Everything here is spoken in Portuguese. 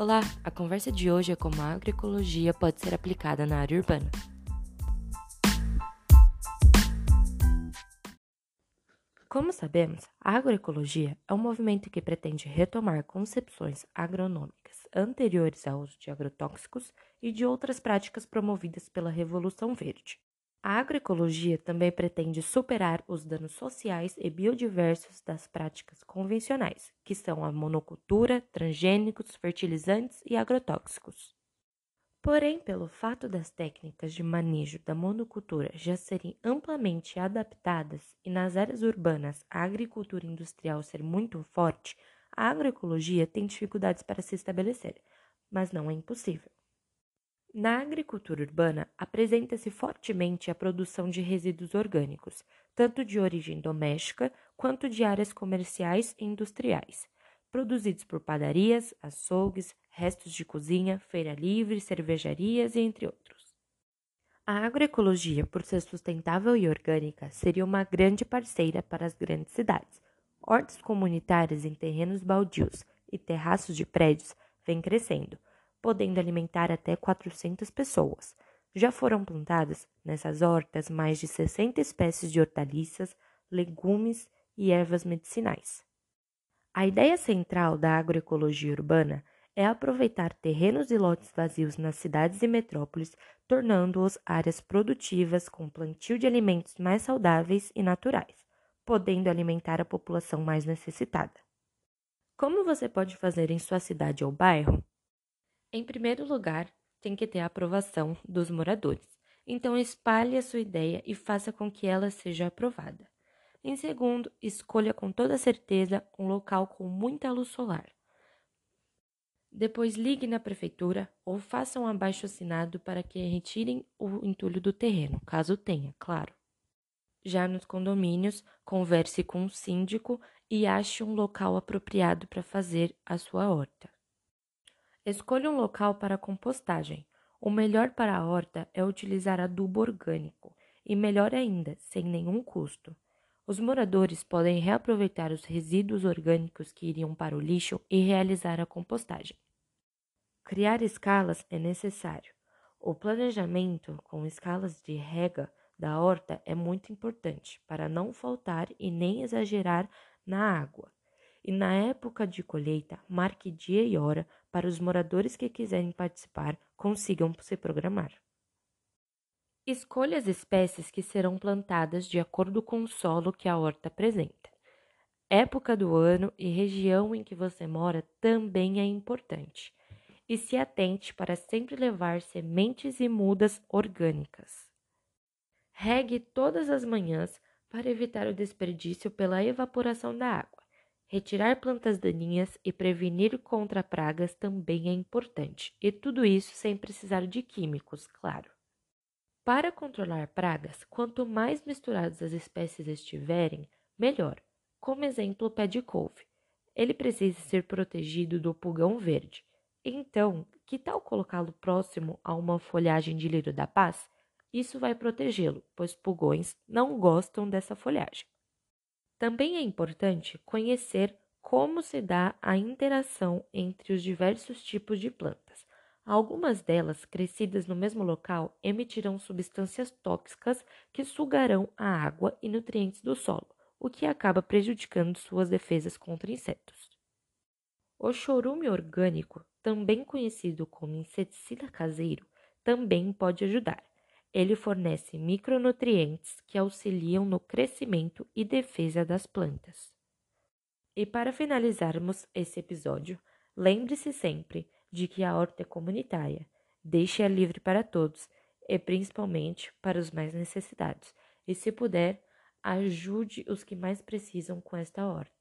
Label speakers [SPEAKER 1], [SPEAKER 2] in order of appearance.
[SPEAKER 1] Olá, a conversa de hoje é como a agroecologia pode ser aplicada na área urbana. Como sabemos, a agroecologia é um movimento que pretende retomar concepções agronômicas anteriores ao uso de agrotóxicos e de outras práticas promovidas pela Revolução Verde. A agroecologia também pretende superar os danos sociais e biodiversos das práticas convencionais, que são a monocultura, transgênicos, fertilizantes e agrotóxicos. Porém, pelo fato das técnicas de manejo da monocultura já serem amplamente adaptadas e nas áreas urbanas a agricultura industrial ser muito forte, a agroecologia tem dificuldades para se estabelecer, mas não é impossível. Na agricultura urbana, apresenta-se fortemente a produção de resíduos orgânicos, tanto de origem doméstica quanto de áreas comerciais e industriais, produzidos por padarias, açougues, restos de cozinha, feira livre, cervejarias e entre outros. A agroecologia, por ser sustentável e orgânica, seria uma grande parceira para as grandes cidades. Hortas comunitárias em terrenos baldios e terraços de prédios vêm crescendo podendo alimentar até 400 pessoas. Já foram plantadas nessas hortas mais de 60 espécies de hortaliças, legumes e ervas medicinais. A ideia central da agroecologia urbana é aproveitar terrenos e lotes vazios nas cidades e metrópoles, tornando-os áreas produtivas com plantio de alimentos mais saudáveis e naturais, podendo alimentar a população mais necessitada. Como você pode fazer em sua cidade ou bairro? Em primeiro lugar, tem que ter a aprovação dos moradores. Então, espalhe a sua ideia e faça com que ela seja aprovada. Em segundo, escolha com toda certeza um local com muita luz solar. Depois, ligue na prefeitura ou faça um abaixo assinado para que retirem o entulho do terreno, caso tenha, claro. Já nos condomínios, converse com o síndico e ache um local apropriado para fazer a sua horta. Escolha um local para compostagem. O melhor para a horta é utilizar adubo orgânico e, melhor ainda, sem nenhum custo. Os moradores podem reaproveitar os resíduos orgânicos que iriam para o lixo e realizar a compostagem. Criar escalas é necessário. O planejamento com escalas de rega da horta é muito importante para não faltar e nem exagerar na água. E na época de colheita, marque dia e hora para os moradores que quiserem participar consigam se programar. Escolha as espécies que serão plantadas de acordo com o solo que a horta apresenta. Época do ano e região em que você mora também é importante. E se atente para sempre levar sementes e mudas orgânicas. Regue todas as manhãs para evitar o desperdício pela evaporação da água. Retirar plantas daninhas e prevenir contra pragas também é importante, e tudo isso sem precisar de químicos, claro. Para controlar pragas, quanto mais misturadas as espécies estiverem, melhor. Como exemplo, o pé de couve. Ele precisa ser protegido do pulgão verde. Então, que tal colocá-lo próximo a uma folhagem de lírio da paz? Isso vai protegê-lo, pois pulgões não gostam dessa folhagem. Também é importante conhecer como se dá a interação entre os diversos tipos de plantas. Algumas delas, crescidas no mesmo local, emitirão substâncias tóxicas que sugarão a água e nutrientes do solo, o que acaba prejudicando suas defesas contra insetos. O chorume orgânico, também conhecido como inseticida caseiro, também pode ajudar. Ele fornece micronutrientes que auxiliam no crescimento e defesa das plantas. E para finalizarmos esse episódio, lembre-se sempre de que a horta é comunitária, deixe-a livre para todos e principalmente para os mais necessitados. E se puder, ajude os que mais precisam com esta horta.